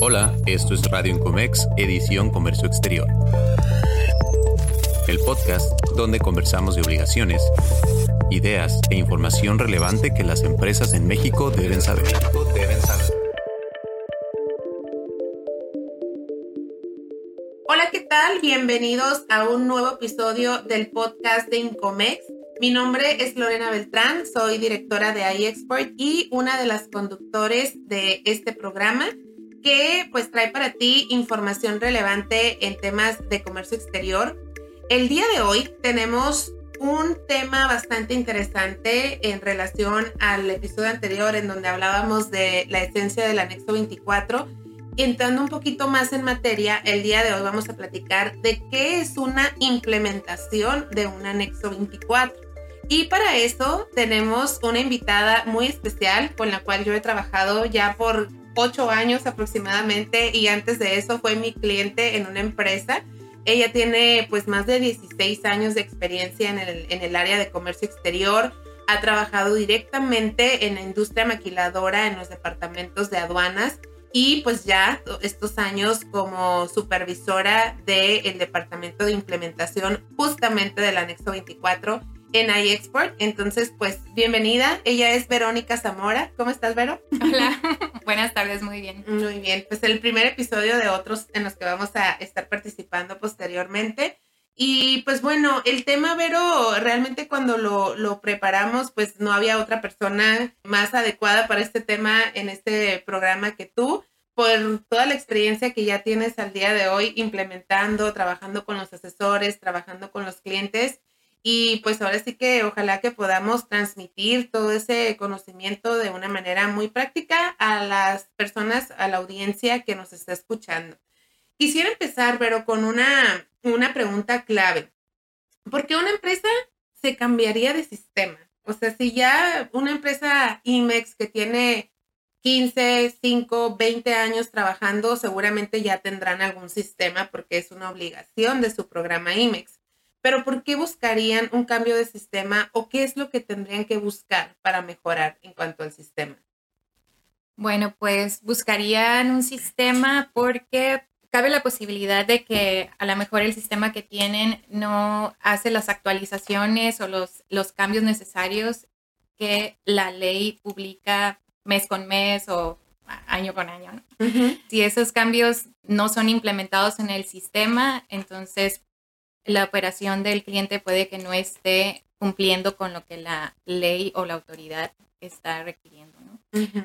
Hola, esto es Radio Incomex, edición Comercio Exterior. El podcast donde conversamos de obligaciones, ideas e información relevante que las empresas en México deben saber. Hola, ¿qué tal? Bienvenidos a un nuevo episodio del podcast de Incomex. Mi nombre es Lorena Beltrán, soy directora de iExport y una de las conductores de este programa que pues trae para ti información relevante en temas de comercio exterior. El día de hoy tenemos un tema bastante interesante en relación al episodio anterior en donde hablábamos de la esencia del anexo 24. Entrando un poquito más en materia, el día de hoy vamos a platicar de qué es una implementación de un anexo 24. Y para eso tenemos una invitada muy especial con la cual yo he trabajado ya por ocho años aproximadamente y antes de eso fue mi cliente en una empresa. Ella tiene pues más de 16 años de experiencia en el, en el área de comercio exterior. Ha trabajado directamente en la industria maquiladora en los departamentos de aduanas y pues ya estos años como supervisora del departamento de implementación justamente del anexo 24 en iExport. Entonces, pues bienvenida. Ella es Verónica Zamora. ¿Cómo estás, Vero? Hola, buenas tardes, muy bien. Muy bien, pues el primer episodio de otros en los que vamos a estar participando posteriormente. Y pues bueno, el tema, Vero, realmente cuando lo, lo preparamos, pues no había otra persona más adecuada para este tema en este programa que tú por toda la experiencia que ya tienes al día de hoy implementando, trabajando con los asesores, trabajando con los clientes y pues ahora sí que ojalá que podamos transmitir todo ese conocimiento de una manera muy práctica a las personas, a la audiencia que nos está escuchando. Quisiera empezar, pero con una, una pregunta clave. ¿Por qué una empresa se cambiaría de sistema? O sea, si ya una empresa IMEX que tiene 15, 5, 20 años trabajando, seguramente ya tendrán algún sistema porque es una obligación de su programa IMEX. Pero ¿por qué buscarían un cambio de sistema o qué es lo que tendrían que buscar para mejorar en cuanto al sistema? Bueno, pues buscarían un sistema porque cabe la posibilidad de que a lo mejor el sistema que tienen no hace las actualizaciones o los, los cambios necesarios que la ley publica mes con mes o año con año. Si esos cambios no son implementados en el sistema, entonces la operación del cliente puede que no esté cumpliendo con lo que la ley o la autoridad está requiriendo. ¿no?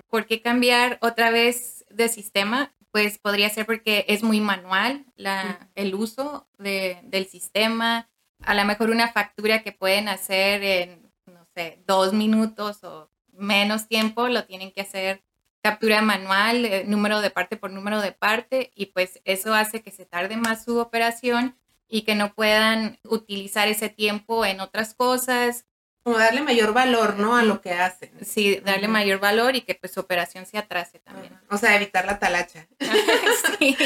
¿Por qué cambiar otra vez de sistema? Pues podría ser porque es muy manual la, el uso de, del sistema. A lo mejor una factura que pueden hacer en, no sé, dos minutos o menos tiempo, lo tienen que hacer captura manual, eh, número de parte por número de parte, y pues eso hace que se tarde más su operación y que no puedan utilizar ese tiempo en otras cosas. Como darle mayor valor, ¿no? A lo que hacen. Sí, darle mayor valor y que pues su operación se atrase también. O sea, evitar la talacha. sí.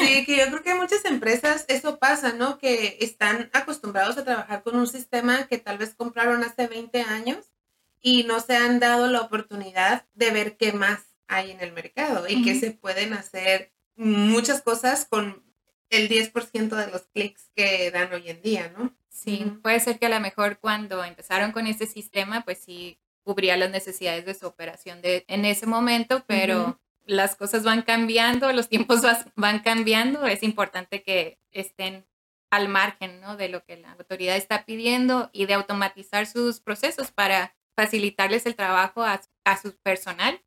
sí, que yo creo que muchas empresas eso pasa, ¿no? Que están acostumbrados a trabajar con un sistema que tal vez compraron hace 20 años y no se han dado la oportunidad de ver qué más hay en el mercado y que se pueden hacer muchas cosas con el 10% de los clics que dan hoy en día, ¿no? Sí, puede ser que a lo mejor cuando empezaron con este sistema, pues sí cubría las necesidades de su operación de, en ese momento, pero las cosas van cambiando, los tiempos van cambiando, es importante que estén al margen ¿no? de lo que la autoridad está pidiendo y de automatizar sus procesos para facilitarles el trabajo a, su personal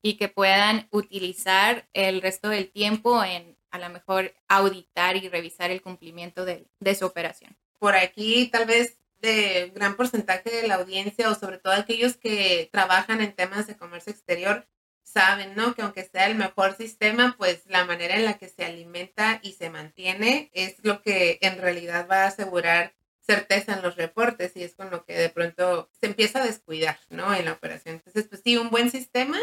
y que puedan utilizar el resto del tiempo en a lo mejor auditar y revisar el cumplimiento de, su operación. Por aquí tal vez de gran porcentaje de la audiencia o sobre todo aquellos que trabajan en temas de comercio exterior saben, ¿no? Que aunque sea el mejor sistema, pues la manera en la que se alimenta y se mantiene es lo que en realidad va a asegurar certeza en los reportes y es con lo que de pronto se empieza a descuidar, ¿no? En la operación. Entonces, pues sí, un buen sistema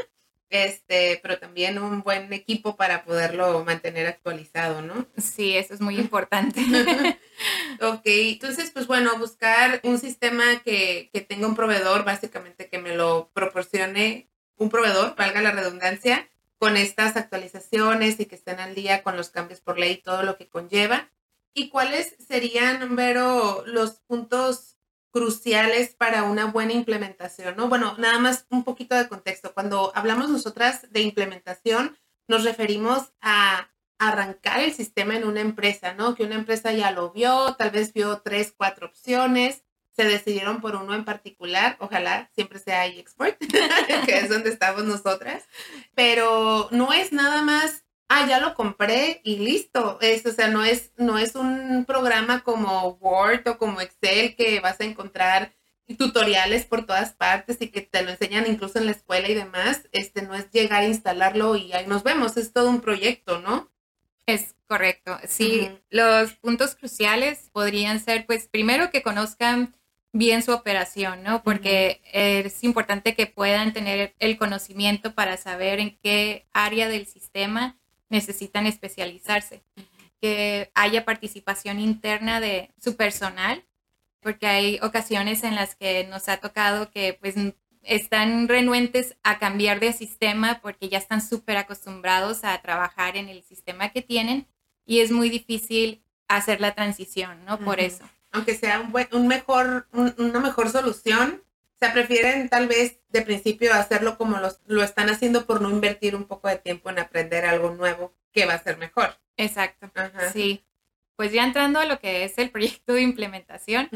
este, pero también un buen equipo para poderlo mantener actualizado, ¿no? Sí, eso es muy importante. ok, entonces, pues bueno, buscar un sistema que, que tenga un proveedor, básicamente que me lo proporcione un proveedor, valga la redundancia, con estas actualizaciones y que estén al día con los cambios por ley y todo lo que conlleva. ¿Y cuáles serían, Vero, los puntos cruciales para una buena implementación? ¿no? Bueno, nada más un poquito de contexto. Cuando hablamos nosotras de implementación, nos referimos a arrancar el sistema en una empresa, ¿no? Que una empresa ya lo vio, tal vez vio tres, cuatro opciones, se decidieron por uno en particular, ojalá siempre sea iExport, que es donde estamos nosotras, pero no es nada más, ah, ya lo compré y listo, es, o sea, no es, no es un programa como Word o como Excel que vas a encontrar tutoriales por todas partes y que te lo enseñan incluso en la escuela y demás, este no es llegar a instalarlo y ahí nos vemos, es todo un proyecto, ¿no? Es correcto. Sí, los puntos cruciales podrían ser, pues, primero que conozcan bien su operación, ¿no? Porque es importante que puedan tener el conocimiento para saber en qué área del sistema necesitan especializarse. Que haya participación interna de su personal, porque hay ocasiones en las que nos ha tocado que, pues, están renuentes a cambiar de sistema porque ya están súper acostumbrados a trabajar en el sistema que tienen y es muy difícil hacer la transición, ¿no? Por eso. Aunque sea un, un mejor, una mejor solución, o sea, prefieren tal vez de principio hacerlo como los, lo están haciendo por no invertir un poco de tiempo en aprender algo nuevo que va a ser mejor. Exacto. Sí. Pues ya entrando a lo que es el proyecto de implementación,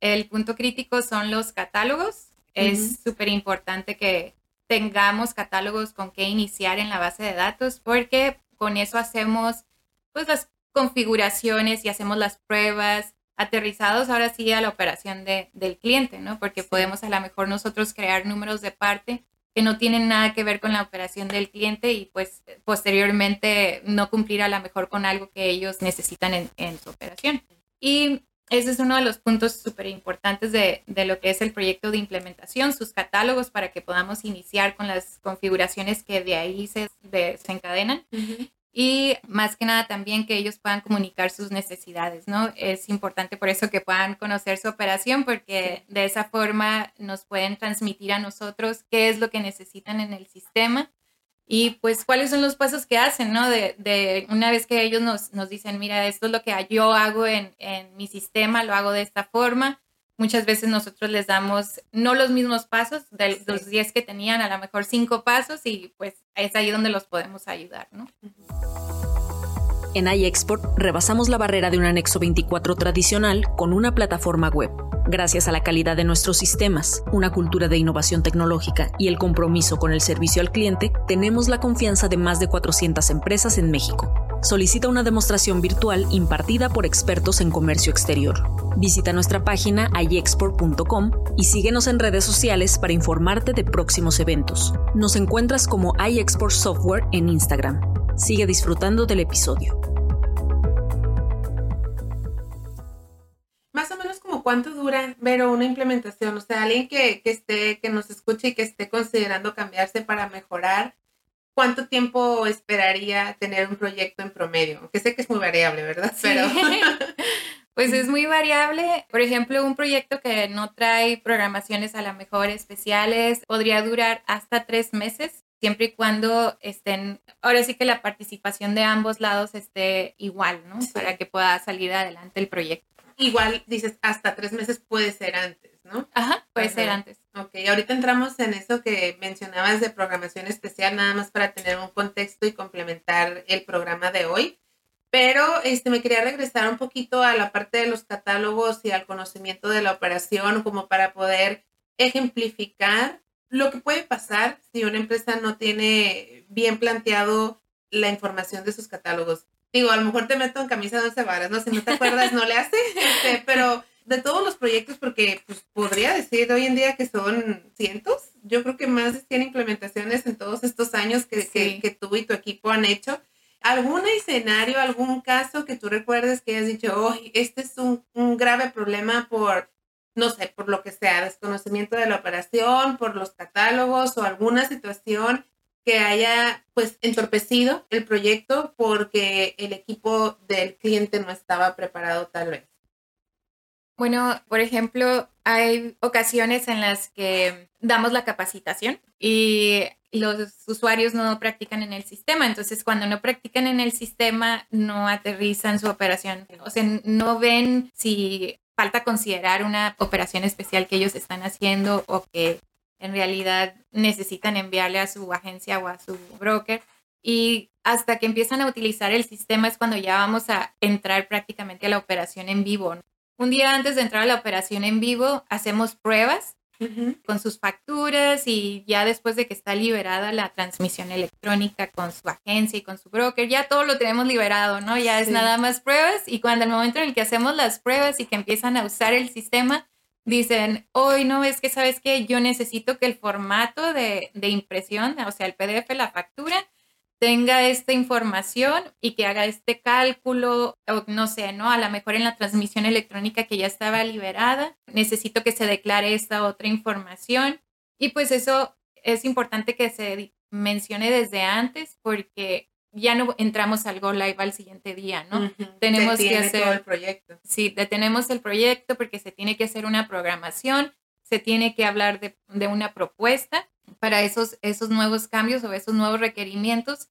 el punto crítico son los catálogos es súper importante que tengamos catálogos con qué iniciar en la base de datos porque con eso hacemos pues las configuraciones y hacemos las pruebas aterrizados ahora sí a la operación del cliente, ¿no? Porque podemos a lo mejor nosotros crear números de parte que no tienen nada que ver con la operación del cliente y pues posteriormente no cumplir a lo mejor con algo que ellos necesitan en, en su operación. Y ese es uno de los puntos súper importantes de, lo que es el proyecto de implementación, sus catálogos para que podamos iniciar con las configuraciones que de ahí se desencadenan. Y más que nada también que ellos puedan comunicar sus necesidades, ¿no? Es importante por eso que puedan conocer su operación porque de esa forma nos pueden transmitir a nosotros qué es lo que necesitan en el sistema y pues cuáles son los pasos que hacen, ¿no? De, de una vez que ellos nos, nos, dicen, mira, esto es lo que yo hago en, en, mi sistema, lo hago de esta forma. Muchas veces nosotros les damos no los mismos pasos, de los 10 que tenían, a lo mejor cinco pasos y pues es ahí donde los podemos ayudar, ¿no? En iExport rebasamos la barrera de un anexo 24 tradicional con una plataforma web Gracias a la calidad de nuestros sistemas, una cultura de innovación tecnológica y el compromiso con el servicio al cliente, tenemos la confianza de más de 400 empresas en México. Solicita una demostración virtual impartida por expertos en comercio exterior. Visita nuestra página iexport.com y síguenos en redes sociales para informarte de próximos eventos. Nos encuentras como iExport Software en Instagram. Sigue disfrutando del episodio. cuánto dura, Vero, una implementación? O sea, alguien que, esté, que nos escuche y que esté considerando cambiarse para mejorar, ¿cuánto tiempo esperaría tener un proyecto en promedio? Que sé que es muy variable, ¿verdad? Pero... Pues es muy variable. Por ejemplo, un proyecto que no trae programaciones a la mejor especiales podría durar hasta tres meses, siempre y cuando estén, ahora sí que la participación de ambos lados esté igual, ¿no? Para que pueda salir adelante el proyecto igual dices hasta tres meses puede ser antes, ¿no? Ajá, puede ser antes. Ok, ahorita entramos en eso que mencionabas de programación especial, nada más para tener un contexto y complementar el programa de hoy. Pero este, me quería regresar un poquito a la parte de los catálogos y al conocimiento de la operación, como para poder ejemplificar lo que puede pasar si una empresa no tiene bien planteado la información de sus catálogos digo, a lo mejor te meto en camisa de once varas, ¿no? Si no te acuerdas, no le hace, este, pero de todos los proyectos, porque pues, podría decir hoy en día que son cientos, yo creo que más de 100 implementaciones en todos estos años que, que, tú y tu equipo han hecho. ¿Algún escenario, algún caso que tú recuerdes que hayas dicho, oh, este es un, un grave problema por, no sé, por lo que sea, desconocimiento de la operación, por los catálogos o alguna situación que haya pues entorpecido el proyecto porque el equipo del cliente no estaba preparado tal vez. Bueno, por ejemplo, hay ocasiones en las que damos la capacitación y los usuarios no practican en el sistema. Entonces, cuando no practican en el sistema, no aterrizan su operación. O sea, no ven si falta considerar una operación especial que ellos están haciendo o que en realidad necesitan enviarle a su agencia o a su broker. Y hasta que empiezan a utilizar el sistema es cuando ya vamos a entrar prácticamente a la operación en vivo. Un día antes de entrar a la operación en vivo, hacemos pruebas con sus facturas y ya después de que está liberada la transmisión electrónica con su agencia y con su broker, ya todo lo tenemos liberado, ¿no? Ya es nada más pruebas y cuando el momento en el que hacemos las pruebas y que empiezan a usar el sistema, dicen, hoy no, es que sabes que yo necesito que el formato de, de impresión, o sea, el PDF, la factura, tenga esta información y que haga este cálculo, o no sé, ¿no? A lo mejor en la transmisión electrónica que ya estaba liberada, necesito que se declare esta otra información. Y pues eso es importante que se mencione desde antes porque ya no entramos al Go Live al siguiente día, ¿no? Tenemos que hacer todo el proyecto. Sí, detenemos el proyecto porque se tiene que hacer una programación, se tiene que hablar de, de una propuesta para esos, esos nuevos cambios o esos nuevos requerimientos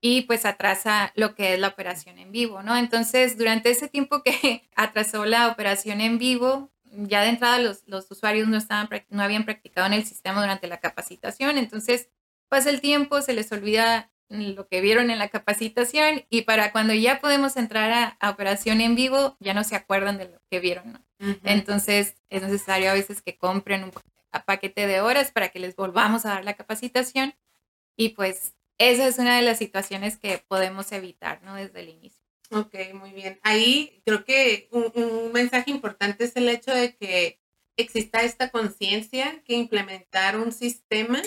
y pues atrasa lo que es la operación en vivo, ¿no? Entonces, durante ese tiempo que atrasó la operación en vivo, ya de entrada los, los usuarios no, estaban, no habían practicado en el sistema durante la capacitación, entonces pasa el tiempo, se les olvida lo que vieron en la capacitación y para cuando ya podemos entrar a, operación en vivo, ya no se acuerdan de lo que vieron, ¿no? Entonces es necesario a veces que compren un paquete de horas para que les volvamos a dar la capacitación y pues esa es una de las situaciones que podemos evitar, ¿no? Desde el inicio. Ok, muy bien. Ahí creo que un, mensaje importante es el hecho de que exista esta conciencia que implementar un sistema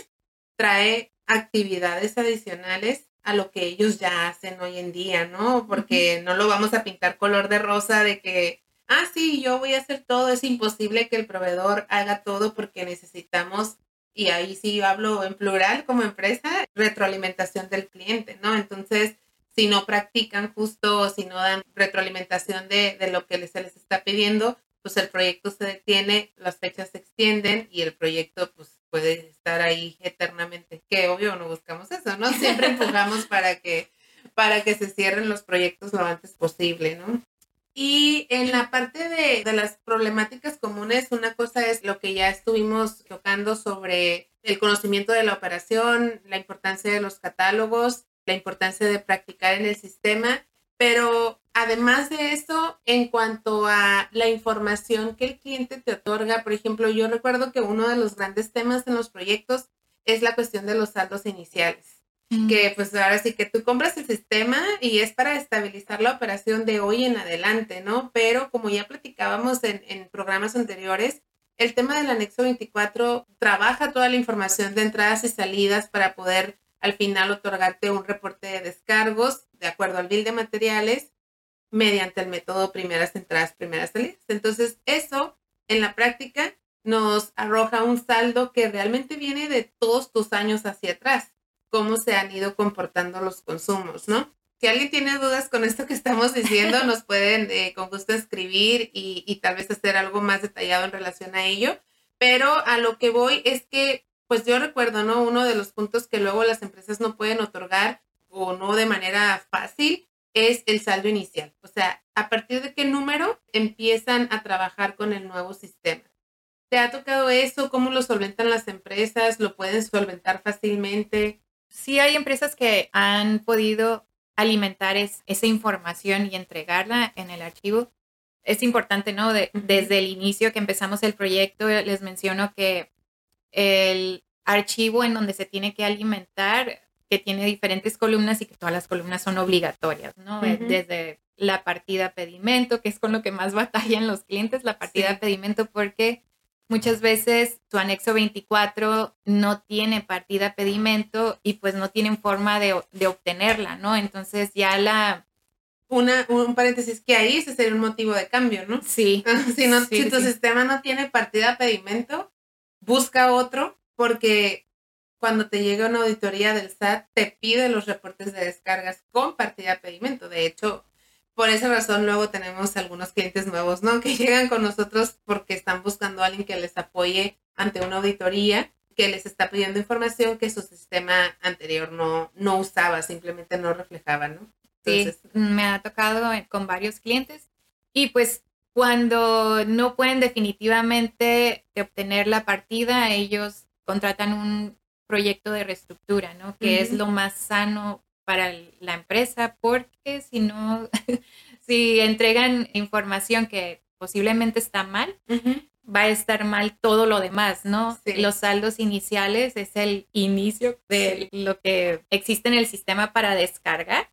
trae actividades adicionales a lo que ellos ya hacen hoy en día, ¿no? Porque no lo vamos a pintar color de rosa de que, ah, sí, yo voy a hacer todo, es imposible que el proveedor haga todo porque necesitamos y ahí sí yo hablo en plural como empresa, retroalimentación del cliente, ¿no? Entonces, si no practican justo, si no dan retroalimentación de, de lo que se les está pidiendo, pues el proyecto se detiene, las fechas se extienden y el proyecto pues puede estar ahí eternamente. Que obvio no buscamos eso, ¿no? Siempre empujamos para que, para que se cierren los proyectos lo antes posible, ¿no? Y en la parte de, de, las problemáticas comunes, una cosa es lo que ya estuvimos tocando sobre el conocimiento de la operación, la importancia de los catálogos, la importancia de practicar en el sistema, pero además de eso, en cuanto a la información que el cliente te otorga, por ejemplo, yo recuerdo que uno de los grandes temas en los proyectos es la cuestión de los saldos iniciales que pues ahora sí que tú compras el sistema y es para estabilizar la operación de hoy en adelante, ¿no? Pero como ya platicábamos en, en programas anteriores, el tema del anexo 24 trabaja toda la información de entradas y salidas para poder al final otorgarte un reporte de descargos de acuerdo al bill de materiales mediante el método primeras entradas, primeras salidas. Entonces, eso en la práctica nos arroja un saldo que realmente viene de todos tus años hacia atrás cómo se han ido comportando los consumos, ¿no? Si alguien tiene dudas con esto que estamos diciendo, nos pueden eh, con gusto escribir y, y, tal vez hacer algo más detallado en relación a ello. Pero a lo que voy es que, pues yo recuerdo, ¿no? Uno de los puntos que luego las empresas no pueden otorgar o no de manera fácil es el saldo inicial. O sea, a partir de qué número empiezan a trabajar con el nuevo sistema. ¿Te ha tocado eso? ¿Cómo lo solventan las empresas? ¿Lo pueden solventar fácilmente? Sí hay empresas que han podido alimentar esa información y entregarla en el archivo. Es importante, ¿no? Desde el inicio que empezamos el proyecto, les menciono que el archivo en donde se tiene que alimentar, que tiene diferentes columnas y que todas las columnas son obligatorias, ¿no? Desde la partida pedimento, que es con lo que más batallan los clientes, la partida pedimento, porque Muchas veces tu anexo 24 no tiene partida pedimento y pues no tienen forma de, obtenerla, ¿no? Entonces ya la... Una, un paréntesis, que ahí ese sería un motivo de cambio, ¿no? Sí. si, no, si tu sistema no tiene partida pedimento, busca otro porque cuando te llega una auditoría del SAT te pide los reportes de descargas con partida pedimento. De hecho, Por esa razón luego tenemos algunos clientes nuevos, ¿no? Que llegan con nosotros porque están buscando a alguien que les apoye ante una auditoría que les está pidiendo información que su sistema anterior no, no usaba, simplemente no reflejaba, ¿no? sí, me ha tocado con varios clientes y pues cuando no pueden definitivamente obtener la partida, ellos contratan un proyecto de reestructura, ¿no? Que es lo más sano para la empresa, porque si no, si entregan información que posiblemente está mal, va a estar mal todo lo demás, ¿no? Los saldos iniciales es el inicio de lo que existe en el sistema para descargar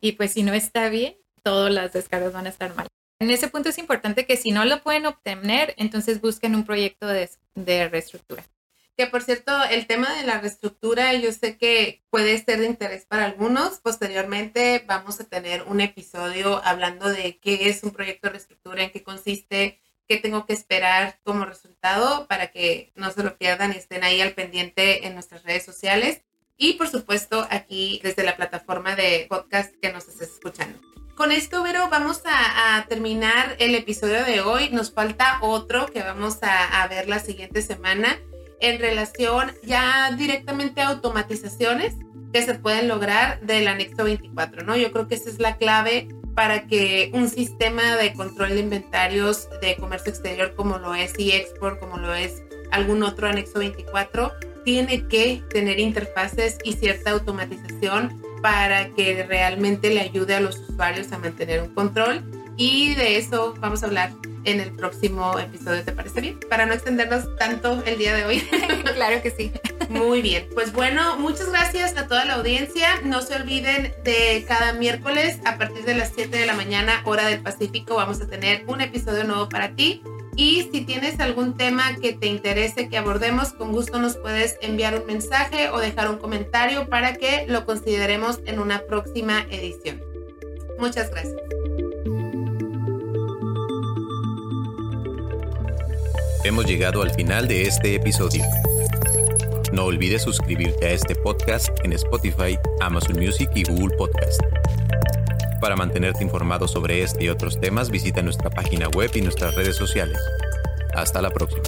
y pues si no está bien, todas las descargas van a estar mal. En ese punto es importante que si no lo pueden obtener, entonces busquen un proyecto de, reestructura. Que por cierto, el tema de la reestructura yo sé que puede ser de interés para algunos. Posteriormente vamos a tener un episodio hablando de qué es un proyecto de reestructura, en qué consiste, qué tengo que esperar como resultado para que no se lo pierdan y estén ahí al pendiente en nuestras redes sociales. Y por supuesto aquí desde la plataforma de podcast que nos estés escuchando con esto, Vero, vamos a, terminar el episodio de hoy. Nos falta otro que vamos a, ver la siguiente semana en relación ya directamente a automatizaciones que se pueden lograr del anexo 24, ¿no? Yo creo que esa es la clave para que un sistema de control de inventarios de comercio exterior como lo es eXport, como lo es algún otro anexo 24, tiene que tener interfaces y cierta automatización para que realmente le ayude a los usuarios a mantener un control. Y de eso vamos a hablar en el próximo episodio, ¿te parece bien? Para no extendernos tanto el día de hoy. claro que sí. Muy bien, pues bueno, muchas gracias a toda la audiencia. No se olviden de cada miércoles a partir de las 7 de la mañana, hora del Pacífico, vamos a tener un episodio nuevo para ti. Y si tienes algún tema que te interese que abordemos, con gusto nos puedes enviar un mensaje o dejar un comentario para que lo consideremos en una próxima edición. Muchas gracias. Hemos llegado al final de este episodio. No olvides suscribirte a este podcast en Spotify, Amazon Music y Google Podcast. Para mantenerte informado sobre este y otros temas, visita nuestra página web y nuestras redes sociales. Hasta la próxima.